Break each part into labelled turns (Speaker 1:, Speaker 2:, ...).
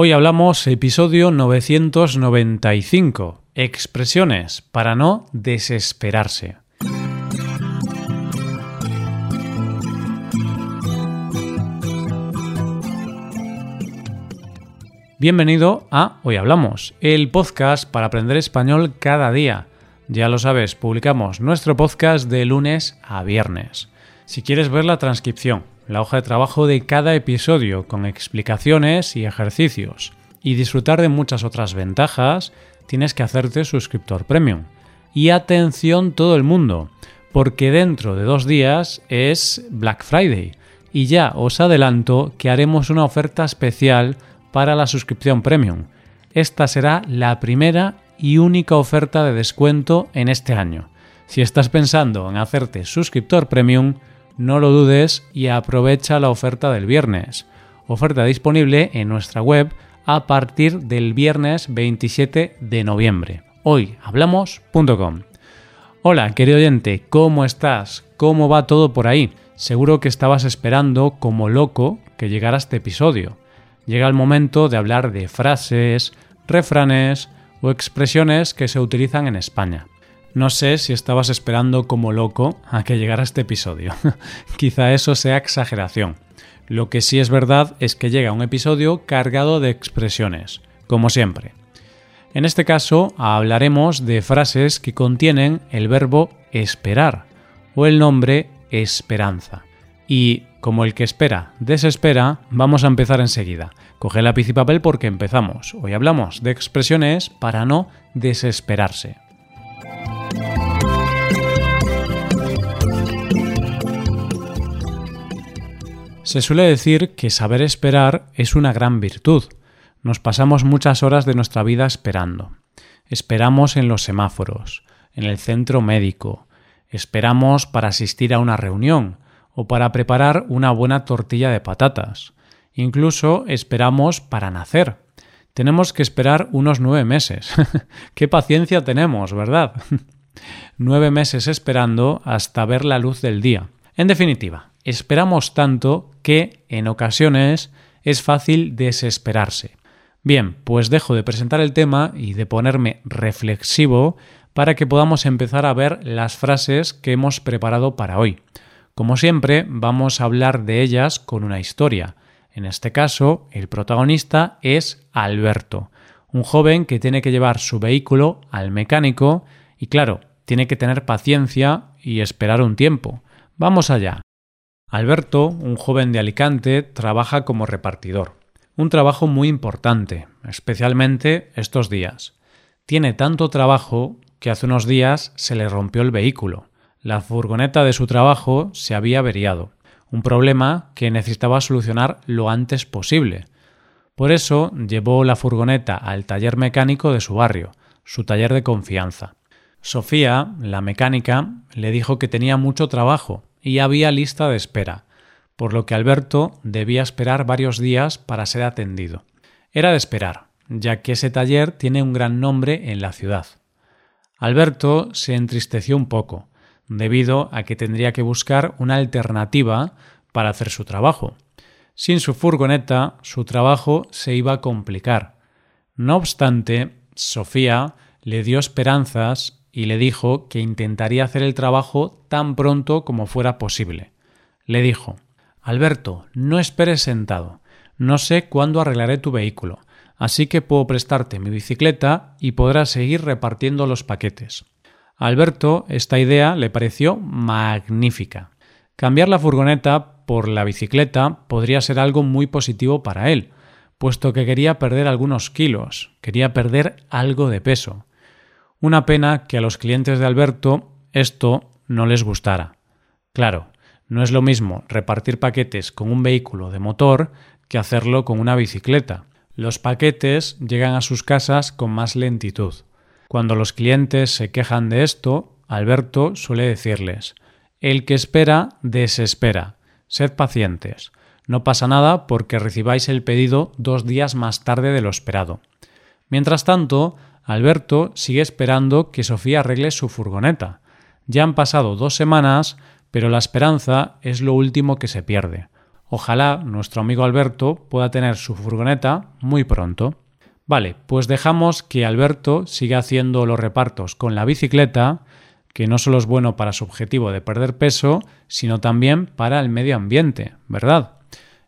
Speaker 1: Hoy hablamos episodio 995, expresiones para no desesperarse. Bienvenido a Hoy Hablamos, el podcast para aprender español cada día. Ya lo sabes, publicamos nuestro podcast de lunes a viernes. Si quieres ver la transcripción, la hoja de trabajo de cada episodio con explicaciones y ejercicios, y disfrutar de muchas otras ventajas, tienes que hacerte suscriptor premium. Y atención todo el mundo, porque dentro de dos días es Black Friday, y ya os adelanto que haremos una oferta especial para la suscripción premium. Esta será la primera y única oferta de descuento en este año. Si estás pensando en hacerte suscriptor premium, no lo dudes y aprovecha la oferta del viernes. Oferta disponible en nuestra web a partir del viernes 27 de noviembre. Hoy hablamos.com. Hola, querido oyente, ¿cómo estás? ¿Cómo va todo por ahí? Seguro que estabas esperando como loco que llegara este episodio llega el momento de hablar de frases, refranes o expresiones que se utilizan en España. No sé si estabas esperando como loco a que llegara este episodio. Quizá eso sea exageración. Lo que sí es verdad es que llega un episodio cargado de expresiones, como siempre. En este caso hablaremos de frases que contienen el verbo esperar o el nombre esperanza. Y como el que espera desespera, vamos a empezar enseguida. Coge lápiz y papel porque empezamos. Hoy hablamos de expresiones para no desesperarse. Se suele decir que saber esperar es una gran virtud. Nos pasamos muchas horas de nuestra vida esperando. Esperamos en los semáforos, en el centro médico, esperamos para asistir a una reunión, o para preparar una buena tortilla de patatas. Incluso esperamos para nacer. Tenemos que esperar unos nueve meses. Qué paciencia tenemos, ¿verdad? nueve meses esperando hasta ver la luz del día. En definitiva, esperamos tanto que, en ocasiones, es fácil desesperarse. Bien, pues dejo de presentar el tema y de ponerme reflexivo para que podamos empezar a ver las frases que hemos preparado para hoy. Como siempre, vamos a hablar de ellas con una historia. En este caso, el protagonista es Alberto, un joven que tiene que llevar su vehículo al mecánico y claro, tiene que tener paciencia y esperar un tiempo. Vamos allá. Alberto, un joven de Alicante, trabaja como repartidor. Un trabajo muy importante, especialmente estos días. Tiene tanto trabajo que hace unos días se le rompió el vehículo. La furgoneta de su trabajo se había averiado, un problema que necesitaba solucionar lo antes posible. Por eso llevó la furgoneta al taller mecánico de su barrio, su taller de confianza. Sofía, la mecánica, le dijo que tenía mucho trabajo y había lista de espera, por lo que Alberto debía esperar varios días para ser atendido. Era de esperar, ya que ese taller tiene un gran nombre en la ciudad. Alberto se entristeció un poco, debido a que tendría que buscar una alternativa para hacer su trabajo. Sin su furgoneta, su trabajo se iba a complicar. No obstante, Sofía le dio esperanzas y le dijo que intentaría hacer el trabajo tan pronto como fuera posible. Le dijo Alberto, no esperes sentado. No sé cuándo arreglaré tu vehículo, así que puedo prestarte mi bicicleta y podrás seguir repartiendo los paquetes. Alberto esta idea le pareció magnífica. Cambiar la furgoneta por la bicicleta podría ser algo muy positivo para él, puesto que quería perder algunos kilos, quería perder algo de peso. Una pena que a los clientes de Alberto esto no les gustara. Claro, no es lo mismo repartir paquetes con un vehículo de motor que hacerlo con una bicicleta. Los paquetes llegan a sus casas con más lentitud. Cuando los clientes se quejan de esto, Alberto suele decirles El que espera, desespera. Sed pacientes. No pasa nada porque recibáis el pedido dos días más tarde de lo esperado. Mientras tanto, Alberto sigue esperando que Sofía arregle su furgoneta. Ya han pasado dos semanas, pero la esperanza es lo último que se pierde. Ojalá nuestro amigo Alberto pueda tener su furgoneta muy pronto. Vale, pues dejamos que Alberto siga haciendo los repartos con la bicicleta, que no solo es bueno para su objetivo de perder peso, sino también para el medio ambiente, ¿verdad?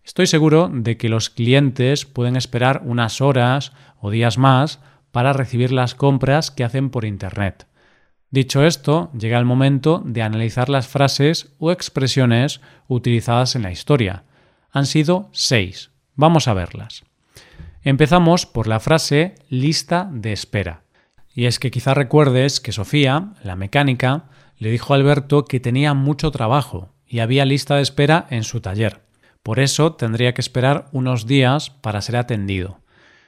Speaker 1: Estoy seguro de que los clientes pueden esperar unas horas o días más para recibir las compras que hacen por Internet. Dicho esto, llega el momento de analizar las frases o expresiones utilizadas en la historia. Han sido seis. Vamos a verlas. Empezamos por la frase lista de espera. Y es que quizá recuerdes que Sofía, la mecánica, le dijo a Alberto que tenía mucho trabajo y había lista de espera en su taller. Por eso tendría que esperar unos días para ser atendido.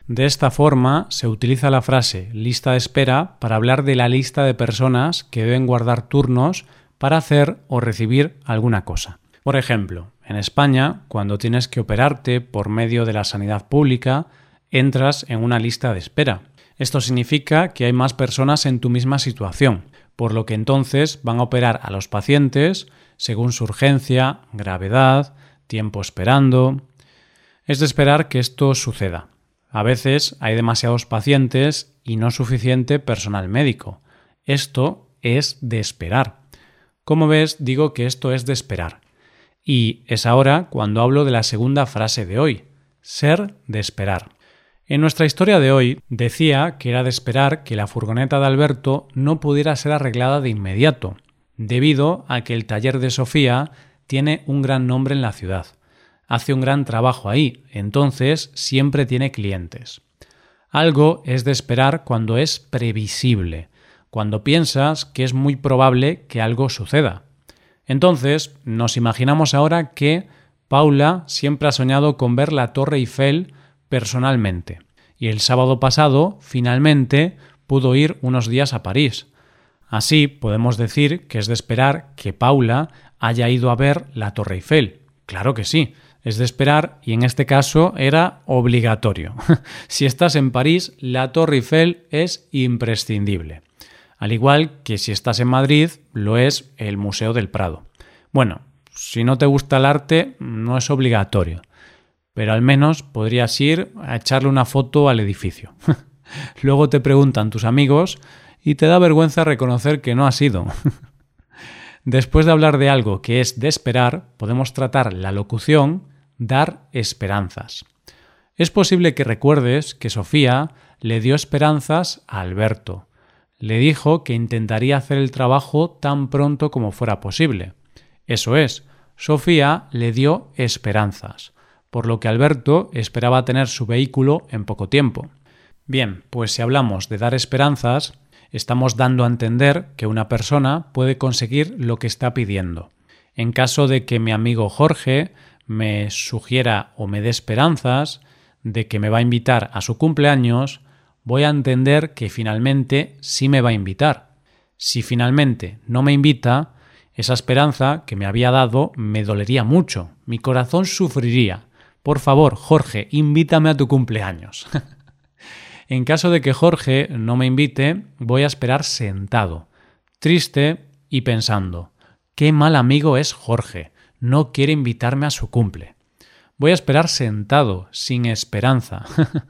Speaker 1: De esta forma se utiliza la frase lista de espera para hablar de la lista de personas que deben guardar turnos para hacer o recibir alguna cosa. Por ejemplo, en España, cuando tienes que operarte por medio de la sanidad pública, entras en una lista de espera. Esto significa que hay más personas en tu misma situación, por lo que entonces van a operar a los pacientes según su urgencia, gravedad, tiempo esperando. Es de esperar que esto suceda. A veces hay demasiados pacientes y no suficiente personal médico. Esto es de esperar. Como ves, digo que esto es de esperar. Y es ahora cuando hablo de la segunda frase de hoy, ser de esperar. En nuestra historia de hoy decía que era de esperar que la furgoneta de Alberto no pudiera ser arreglada de inmediato, debido a que el taller de Sofía tiene un gran nombre en la ciudad hace un gran trabajo ahí, entonces siempre tiene clientes. Algo es de esperar cuando es previsible, cuando piensas que es muy probable que algo suceda. Entonces, nos imaginamos ahora que Paula siempre ha soñado con ver la Torre Eiffel personalmente, y el sábado pasado, finalmente, pudo ir unos días a París. Así podemos decir que es de esperar que Paula haya ido a ver la Torre Eiffel. Claro que sí, es de esperar y en este caso era obligatorio. si estás en París, la Torre Eiffel es imprescindible. Al igual que si estás en Madrid, lo es el Museo del Prado. Bueno, si no te gusta el arte, no es obligatorio, pero al menos podrías ir a echarle una foto al edificio. Luego te preguntan tus amigos y te da vergüenza reconocer que no has ido. Después de hablar de algo que es de esperar, podemos tratar la locución dar esperanzas. Es posible que recuerdes que Sofía le dio esperanzas a Alberto. Le dijo que intentaría hacer el trabajo tan pronto como fuera posible. Eso es, Sofía le dio esperanzas, por lo que Alberto esperaba tener su vehículo en poco tiempo. Bien, pues si hablamos de dar esperanzas, estamos dando a entender que una persona puede conseguir lo que está pidiendo. En caso de que mi amigo Jorge me sugiera o me dé esperanzas de que me va a invitar a su cumpleaños, voy a entender que finalmente sí me va a invitar. Si finalmente no me invita, esa esperanza que me había dado me dolería mucho, mi corazón sufriría. Por favor, Jorge, invítame a tu cumpleaños. en caso de que Jorge no me invite, voy a esperar sentado, triste y pensando, qué mal amigo es Jorge no quiere invitarme a su cumple. Voy a esperar sentado, sin esperanza.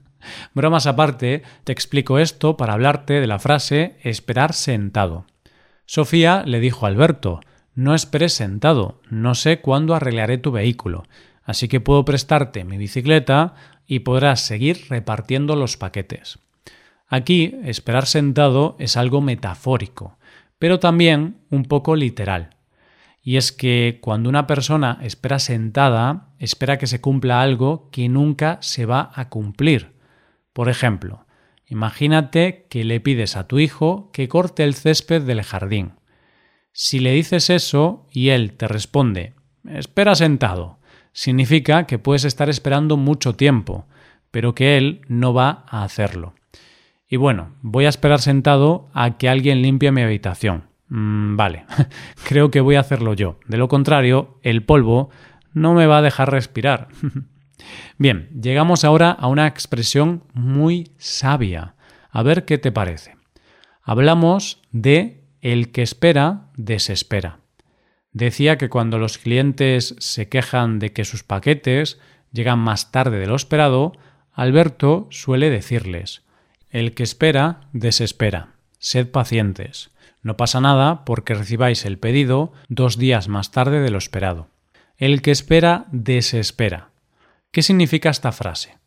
Speaker 1: Bromas aparte, te explico esto para hablarte de la frase esperar sentado. Sofía le dijo a Alberto, no esperes sentado, no sé cuándo arreglaré tu vehículo, así que puedo prestarte mi bicicleta y podrás seguir repartiendo los paquetes. Aquí, esperar sentado es algo metafórico, pero también un poco literal. Y es que cuando una persona espera sentada, espera que se cumpla algo que nunca se va a cumplir. Por ejemplo, imagínate que le pides a tu hijo que corte el césped del jardín. Si le dices eso y él te responde, espera sentado, significa que puedes estar esperando mucho tiempo, pero que él no va a hacerlo. Y bueno, voy a esperar sentado a que alguien limpie mi habitación. Mm, vale, creo que voy a hacerlo yo. De lo contrario, el polvo no me va a dejar respirar. Bien, llegamos ahora a una expresión muy sabia. A ver qué te parece. Hablamos de el que espera, desespera. Decía que cuando los clientes se quejan de que sus paquetes llegan más tarde de lo esperado, Alberto suele decirles El que espera, desespera. Sed pacientes. No pasa nada porque recibáis el pedido dos días más tarde de lo esperado. El que espera, desespera. ¿Qué significa esta frase?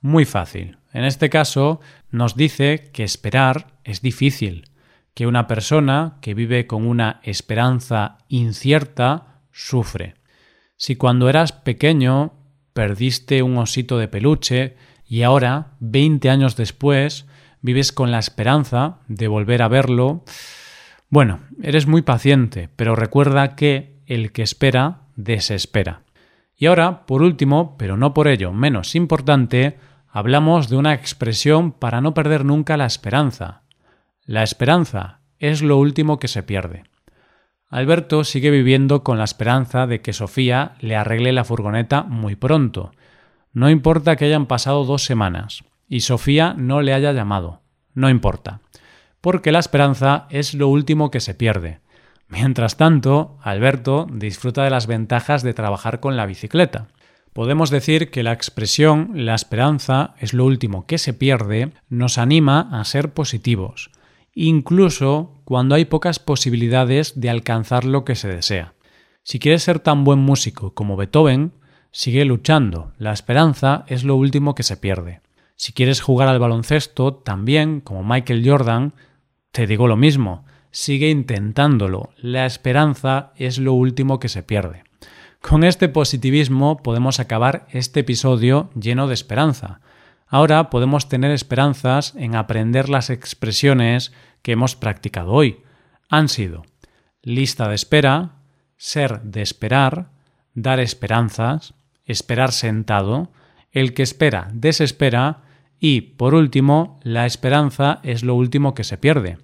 Speaker 1: Muy fácil. En este caso, nos dice que esperar es difícil, que una persona que vive con una esperanza incierta sufre. Si cuando eras pequeño perdiste un osito de peluche y ahora, 20 años después, vives con la esperanza de volver a verlo, bueno, eres muy paciente, pero recuerda que el que espera desespera. Y ahora, por último, pero no por ello menos importante, hablamos de una expresión para no perder nunca la esperanza. La esperanza es lo último que se pierde. Alberto sigue viviendo con la esperanza de que Sofía le arregle la furgoneta muy pronto. No importa que hayan pasado dos semanas y Sofía no le haya llamado. No importa. Porque la esperanza es lo último que se pierde. Mientras tanto, Alberto disfruta de las ventajas de trabajar con la bicicleta. Podemos decir que la expresión la esperanza es lo último que se pierde nos anima a ser positivos, incluso cuando hay pocas posibilidades de alcanzar lo que se desea. Si quieres ser tan buen músico como Beethoven, sigue luchando. La esperanza es lo último que se pierde. Si quieres jugar al baloncesto también, como Michael Jordan, te digo lo mismo. Sigue intentándolo. La esperanza es lo último que se pierde. Con este positivismo podemos acabar este episodio lleno de esperanza. Ahora podemos tener esperanzas en aprender las expresiones que hemos practicado hoy. Han sido lista de espera, ser de esperar, dar esperanzas, esperar sentado, el que espera desespera y, por último, la esperanza es lo último que se pierde.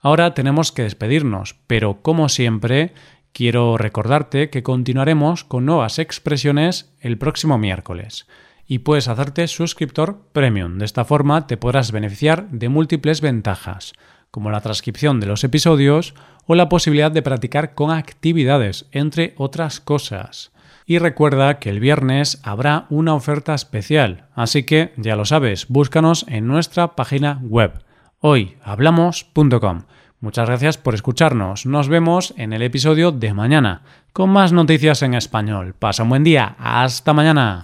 Speaker 1: Ahora tenemos que despedirnos, pero como siempre, quiero recordarte que continuaremos con nuevas expresiones el próximo miércoles y puedes hacerte suscriptor premium. De esta forma te podrás beneficiar de múltiples ventajas, como la transcripción de los episodios o la posibilidad de practicar con actividades, entre otras cosas. Y recuerda que el viernes habrá una oferta especial, así que ya lo sabes, búscanos en nuestra página web hoyhablamos.com. Muchas gracias por escucharnos. Nos vemos en el episodio de mañana con más noticias en español. Pasa un buen día. Hasta mañana.